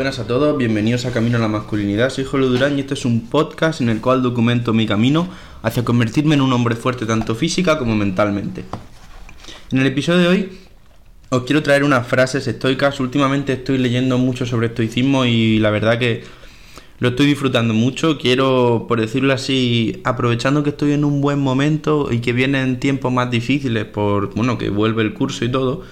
Buenas a todos, bienvenidos a Camino a la Masculinidad. Soy Jolo Durán y este es un podcast en el cual documento mi camino hacia convertirme en un hombre fuerte tanto física como mentalmente. En el episodio de hoy os quiero traer unas frases estoicas. Últimamente estoy leyendo mucho sobre estoicismo y la verdad que lo estoy disfrutando mucho. Quiero, por decirlo así, aprovechando que estoy en un buen momento y que vienen tiempos más difíciles por, bueno, que vuelve el curso y todo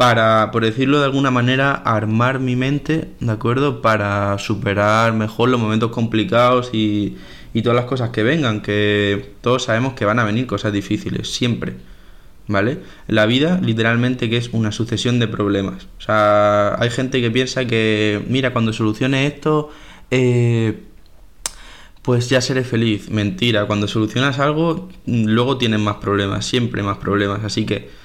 para, por decirlo de alguna manera, armar mi mente, ¿de acuerdo? Para superar mejor los momentos complicados y, y todas las cosas que vengan, que todos sabemos que van a venir cosas difíciles, siempre, ¿vale? La vida literalmente que es una sucesión de problemas. O sea, hay gente que piensa que, mira, cuando solucione esto, eh, pues ya seré feliz. Mentira, cuando solucionas algo, luego tienes más problemas, siempre más problemas. Así que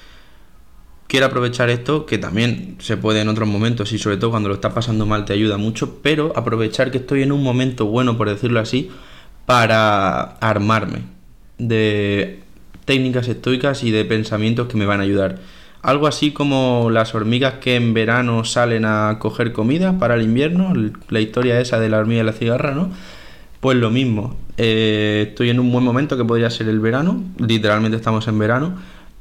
quiero aprovechar esto, que también se puede en otros momentos y sobre todo cuando lo estás pasando mal te ayuda mucho, pero aprovechar que estoy en un momento bueno, por decirlo así, para armarme de técnicas estoicas y de pensamientos que me van a ayudar. Algo así como las hormigas que en verano salen a coger comida para el invierno, la historia esa de la hormiga y la cigarra, ¿no? Pues lo mismo, eh, estoy en un buen momento que podría ser el verano, literalmente estamos en verano,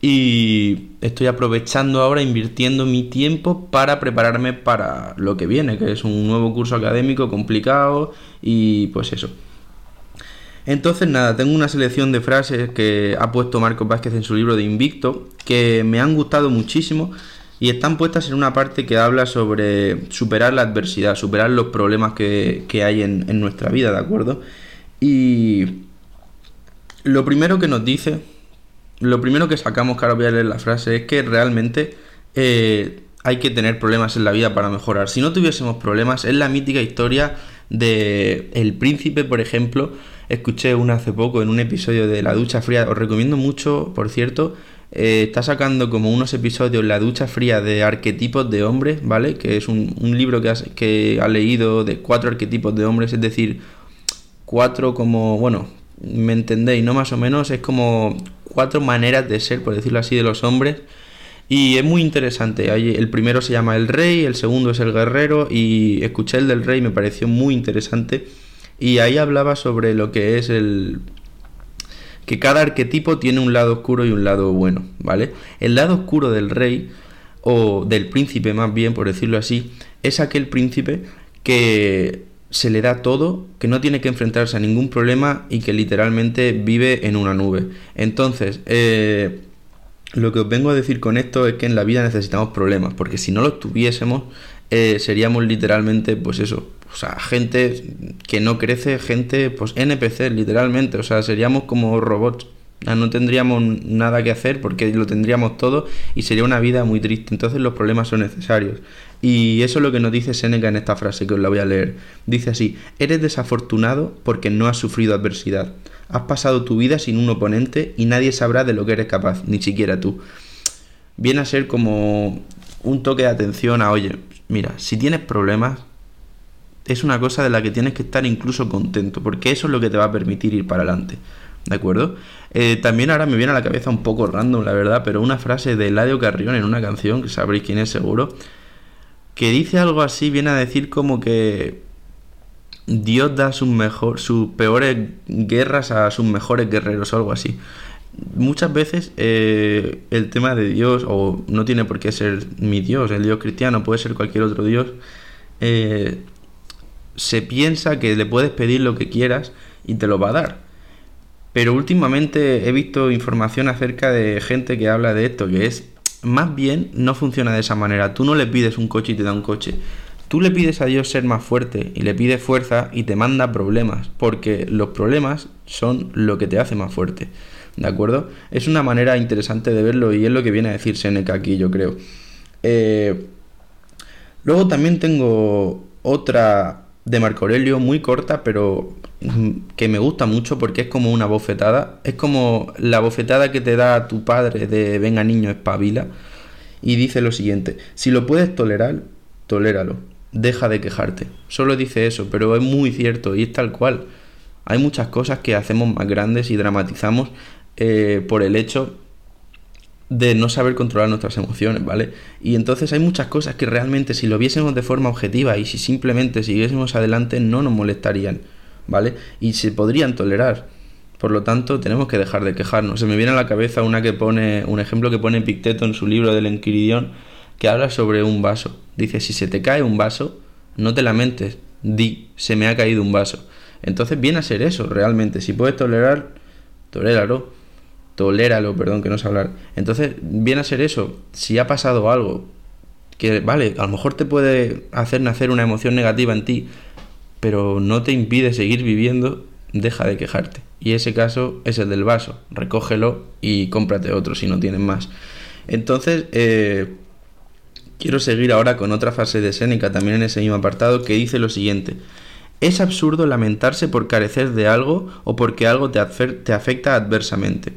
y estoy aprovechando ahora, invirtiendo mi tiempo para prepararme para lo que viene, que es un nuevo curso académico complicado y pues eso. Entonces nada, tengo una selección de frases que ha puesto Marcos Vázquez en su libro de Invicto que me han gustado muchísimo y están puestas en una parte que habla sobre superar la adversidad, superar los problemas que, hay en, en nuestra vida, ¿de acuerdo? Y lo primero que nos dice lo primero que sacamos, que ahora voy a leer la frase, es que realmente eh, hay que tener problemas en la vida para mejorar. Si no tuviésemos problemas, es la mítica historia de El Príncipe, por ejemplo. Escuché una hace poco en un episodio de La Ducha Fría. Os recomiendo mucho, por cierto. Eh, está sacando como unos episodios La Ducha Fría de arquetipos de hombres, ¿vale? Que es un, libro que, que ha leído de cuatro arquetipos de hombres, es decir, cuatro como, bueno, me entendéis, ¿no? Más o menos es como cuatro maneras de ser, por decirlo así, de los hombres. Y es muy interesante. El primero se llama el rey, el segundo es el guerrero y escuché el del rey, me pareció muy interesante. Y ahí hablaba sobre lo que es el... que cada arquetipo tiene un lado oscuro y un lado bueno, ¿vale? El lado oscuro del rey, o del príncipe más bien, por decirlo así, es aquel príncipe que se le da todo, que no tiene que enfrentarse a ningún problema y que literalmente vive en una nube. Entonces, eh, lo que os vengo a decir con esto es que en la vida necesitamos problemas, porque si no los tuviésemos, eh, seríamos literalmente, pues eso, o sea, gente que no crece, gente, pues NPC, literalmente, o sea, seríamos como robots. No tendríamos nada que hacer porque lo tendríamos todo y sería una vida muy triste. Entonces los problemas son necesarios. Y eso es lo que nos dice Seneca en esta frase que os la voy a leer. Dice así, eres desafortunado porque no has sufrido adversidad. Has pasado tu vida sin un oponente y nadie sabrá de lo que eres capaz, ni siquiera tú. Viene a ser como un toque de atención a, oye, mira, si tienes problemas, es una cosa de la que tienes que estar incluso contento, porque eso es lo que te va a permitir ir para adelante. ¿De acuerdo? Eh, también ahora me viene a la cabeza un poco random, la verdad, pero una frase de Eladio Carrión en una canción, que sabréis quién es seguro, que dice algo así, viene a decir como que Dios da sus, mejor, sus peores guerras a sus mejores guerreros o algo así. Muchas veces eh, el tema de Dios, o no tiene por qué ser mi Dios, el Dios cristiano, puede ser cualquier otro Dios, eh, se piensa que le puedes pedir lo que quieras y te lo va a dar. Pero últimamente he visto información acerca de gente que habla de esto, que es más bien no funciona de esa manera. Tú no le pides un coche y te da un coche. Tú le pides a Dios ser más fuerte y le pides fuerza y te manda problemas, porque los problemas son lo que te hace más fuerte. ¿De acuerdo? Es una manera interesante de verlo y es lo que viene a decir Seneca aquí, yo creo. Eh, luego también tengo otra de Marco Aurelio muy corta, pero que me gusta mucho porque es como una bofetada. Es como la bofetada que te da tu padre de venga niño, espabila. Y dice lo siguiente, si lo puedes tolerar, toléralo. Deja de quejarte. Solo dice eso, pero es muy cierto y es tal cual. Hay muchas cosas que hacemos más grandes y dramatizamos eh, por el hecho de no saber controlar nuestras emociones, ¿vale? Y entonces hay muchas cosas que realmente si lo viésemos de forma objetiva y si simplemente siguiésemos adelante no nos molestarían, ¿vale? Y se podrían tolerar. Por lo tanto, tenemos que dejar de quejarnos. Se me viene a la cabeza una que pone, un ejemplo que pone Picteto en su libro del Enquiridión, que habla sobre un vaso. Dice, si se te cae un vaso, no te lamentes, di, se me ha caído un vaso. Entonces viene a ser eso, realmente. Si puedes tolerar, toléralo. Toléralo, perdón, que no sé hablar. Entonces viene a ser eso. Si ha pasado algo, que vale, a lo mejor te puede hacer nacer una emoción negativa en ti, pero no te impide seguir viviendo, deja de quejarte. Y ese caso es el del vaso. Recógelo y cómprate otro si no tienes más. Entonces, eh, quiero seguir ahora con otra frase de Séneca, también en ese mismo apartado, que dice lo siguiente. Es absurdo lamentarse por carecer de algo o porque algo te, afecta adversamente.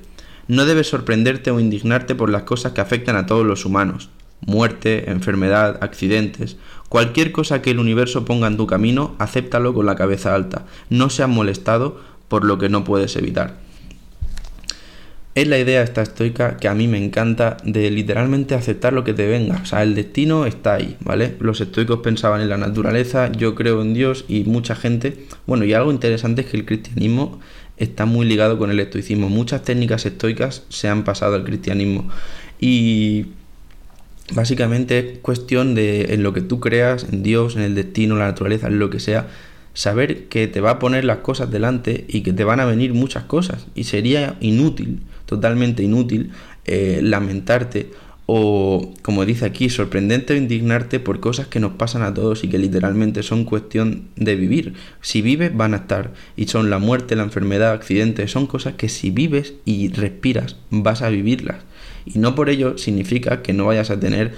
No debes sorprenderte o indignarte por las cosas que afectan a todos los humanos. Muerte, enfermedad, accidentes, cualquier cosa que el universo ponga en tu camino, acéptalo con la cabeza alta. No seas molestado por lo que no puedes evitar. Es la idea esta estoica que a mí me encanta de literalmente aceptar lo que te venga. O sea, el destino está ahí, ¿vale? Los estoicos pensaban en la naturaleza, yo creo en Dios y mucha gente... Bueno, y algo interesante es que el cristianismo está muy ligado con el estoicismo. Muchas técnicas estoicas se han pasado al cristianismo. Y básicamente es cuestión de en lo que tú creas, en Dios, en el destino, la naturaleza, en lo que sea, saber que te va a poner las cosas delante y que te van a venir muchas cosas. Y sería inútil totalmente inútil eh, lamentarte o, como dice aquí, sorprendente o indignarte por cosas que nos pasan a todos y que literalmente son cuestión de vivir. Si vives van a estar y son la muerte, la enfermedad, accidentes, son cosas que si vives y respiras vas a vivirlas. Y no por ello significa que no vayas a tener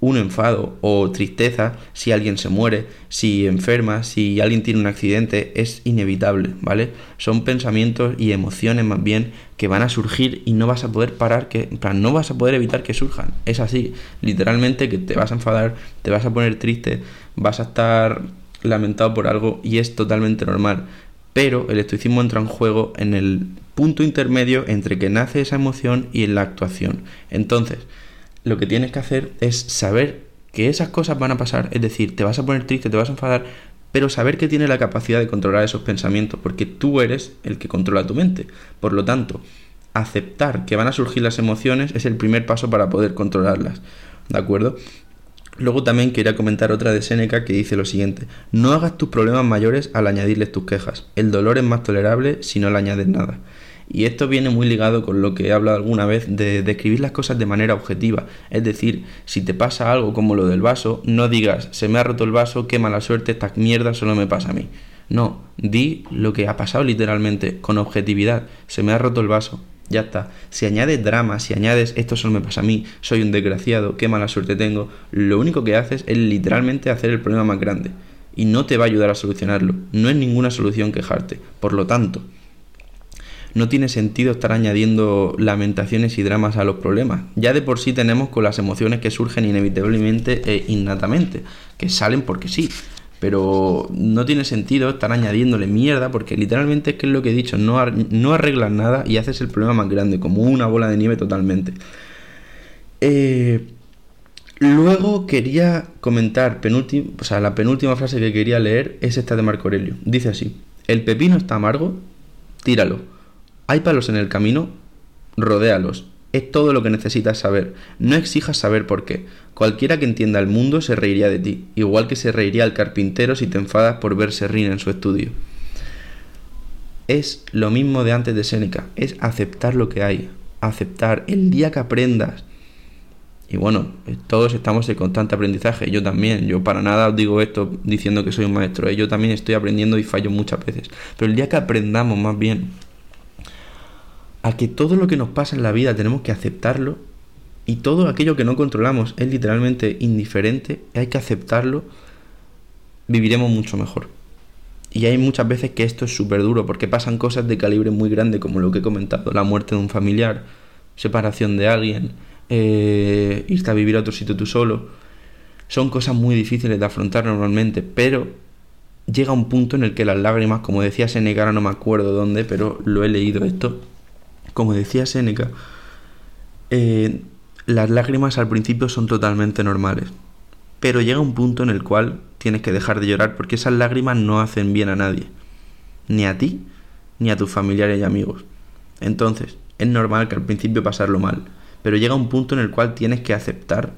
un enfado o tristeza si alguien se muere, si enferma, si alguien tiene un accidente, es inevitable, ¿vale? Son pensamientos y emociones más bien que van a surgir y no vas a poder parar que, en plan, no vas a poder evitar que surjan. Es así, literalmente que te vas a enfadar, te vas a poner triste, vas a estar lamentado por algo y es totalmente normal. Pero el estoicismo entra en juego en el punto intermedio entre que nace esa emoción y la actuación. Entonces, lo que tienes que hacer es saber que esas cosas van a pasar, es decir, te vas a poner triste, te vas a enfadar, pero saber que tienes la capacidad de controlar esos pensamientos, porque tú eres el que controla tu mente. Por lo tanto, aceptar que van a surgir las emociones es el primer paso para poder controlarlas. ¿De acuerdo? Luego también quería comentar otra de Seneca que dice lo siguiente, no hagas tus problemas mayores al añadirles tus quejas, el dolor es más tolerable si no le añades nada. Y esto viene muy ligado con lo que he hablado alguna vez de describir las cosas de manera objetiva. Es decir, si te pasa algo como lo del vaso, no digas, se me ha roto el vaso, qué mala suerte, esta mierda solo me pasa a mí. No, di lo que ha pasado literalmente, con objetividad. Se me ha roto el vaso, ya está. Si añades drama, si añades esto solo me pasa a mí, soy un desgraciado, qué mala suerte tengo, lo único que haces es literalmente hacer el problema más grande. Y no te va a ayudar a solucionarlo. No es ninguna solución quejarte. Por lo tanto, no tiene sentido estar añadiendo lamentaciones y dramas a los problemas. Ya de por sí tenemos con las emociones que surgen inevitablemente e innatamente, que salen porque sí. Pero no tiene sentido estar añadiéndole mierda porque literalmente es que es lo que he dicho, no, no arreglas nada y haces el problema más grande, como una bola de nieve totalmente. Eh, luego quería comentar, o sea, la penúltima frase que quería leer es esta de Marco Aurelio. Dice así, el pepino está amargo, tíralo ¿Hay palos en el camino? Rodéalos. Es todo lo que necesitas saber. No exijas saber por qué. Cualquiera que entienda el mundo se reiría de ti, igual que se reiría el carpintero si te enfadas por verse rir en su estudio. Es lo mismo de antes de Séneca, es aceptar lo que hay, aceptar el día que aprendas. Y bueno, todos estamos en constante aprendizaje, yo también, yo para nada os digo esto diciendo que soy un maestro, ¿eh? yo también estoy aprendiendo y fallo muchas veces, pero el día que aprendamos más bien a que todo lo que nos pasa en la vida tenemos que aceptarlo y todo aquello que no controlamos es literalmente indiferente, hay que aceptarlo, viviremos mucho mejor. Y hay muchas veces que esto es súper duro porque pasan cosas de calibre muy grande como lo que he comentado, la muerte de un familiar, separación de alguien, eh, irte a vivir a otro sitio tú solo. Son cosas muy difíciles de afrontar normalmente, pero llega un punto en el que las lágrimas, como decía Seneca, no me acuerdo dónde, pero lo he leído esto, como decía Séneca, eh, las lágrimas al principio son totalmente normales, pero llega un punto en el cual tienes que dejar de llorar porque esas lágrimas no hacen bien a nadie, ni a ti, ni a tus familiares y amigos. Entonces, es normal que al principio pasarlo mal, pero llega un punto en el cual tienes que aceptar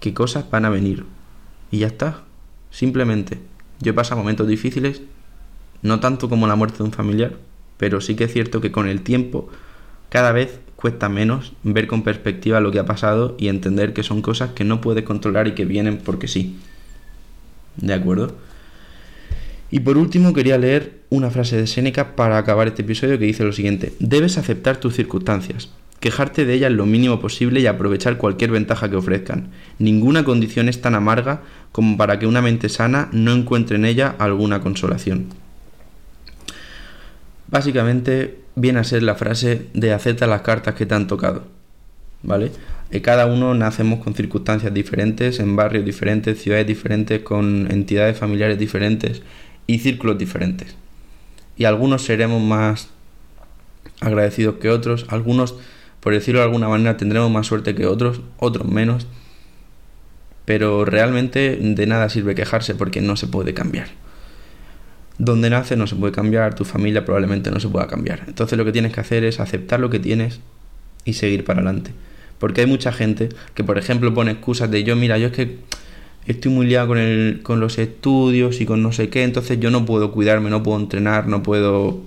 que cosas van a venir. Y ya está. Simplemente, yo he pasado momentos difíciles, no tanto como la muerte de un familiar, pero sí que es cierto que con el tiempo cada vez cuesta menos ver con perspectiva lo que ha pasado y entender que son cosas que no puedes controlar y que vienen porque sí. ¿De acuerdo? Y por último quería leer una frase de Séneca para acabar este episodio que dice lo siguiente. Debes aceptar tus circunstancias, quejarte de ellas lo mínimo posible y aprovechar cualquier ventaja que ofrezcan. Ninguna condición es tan amarga como para que una mente sana no encuentre en ella alguna consolación. Básicamente viene a ser la frase de acepta las cartas que te han tocado. ¿Vale? Eh, cada uno nacemos con circunstancias diferentes, en barrios diferentes, ciudades diferentes, con entidades familiares diferentes y círculos diferentes. Y algunos seremos más agradecidos que otros, algunos, por decirlo de alguna manera, tendremos más suerte que otros, otros menos. Pero realmente de nada sirve quejarse porque no se puede cambiar. Donde nace no se puede cambiar, tu familia probablemente no se pueda cambiar. Entonces lo que tienes que hacer es aceptar lo que tienes y seguir para adelante. Porque hay mucha gente que, por ejemplo, pone excusas de yo, mira, yo es que estoy muy liado con, el, con los estudios y con no sé qué, entonces yo no puedo cuidarme, no puedo entrenar, no puedo,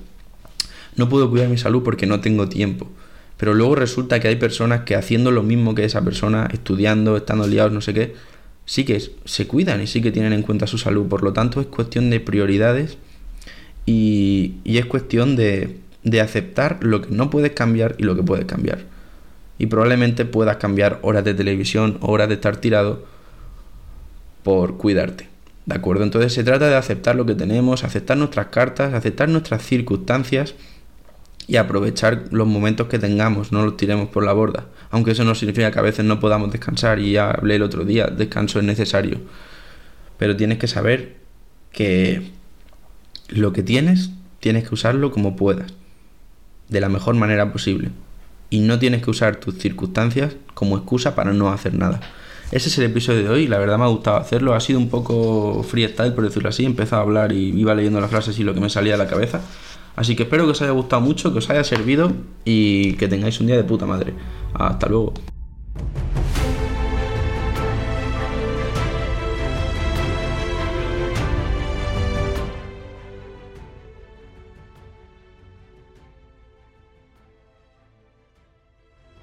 no puedo cuidar mi salud porque no tengo tiempo. Pero luego resulta que hay personas que haciendo lo mismo que esa persona, estudiando, estando liados, no sé qué, sí que se cuidan y sí que tienen en cuenta su salud. Por lo tanto, es cuestión de prioridades y, es cuestión de, de aceptar lo que no puedes cambiar y lo que puedes cambiar. Y probablemente puedas cambiar horas de televisión, horas de estar tirado por cuidarte. ¿De acuerdo? Entonces se trata de aceptar lo que tenemos, aceptar nuestras cartas, aceptar nuestras circunstancias y aprovechar los momentos que tengamos, no los tiremos por la borda. Aunque eso no significa que a veces no podamos descansar y ya hablé el otro día, descanso es necesario. Pero tienes que saber que lo que tienes, tienes que usarlo como puedas, de la mejor manera posible. Y no tienes que usar tus circunstancias como excusa para no hacer nada. Ese es el episodio de hoy, la verdad me ha gustado hacerlo, ha sido un poco freestyle por decirlo así, he a hablar y iba leyendo las frases y lo que me salía de la cabeza. Así que espero que os haya gustado mucho, que os haya servido y que tengáis un día de puta madre. Hasta luego.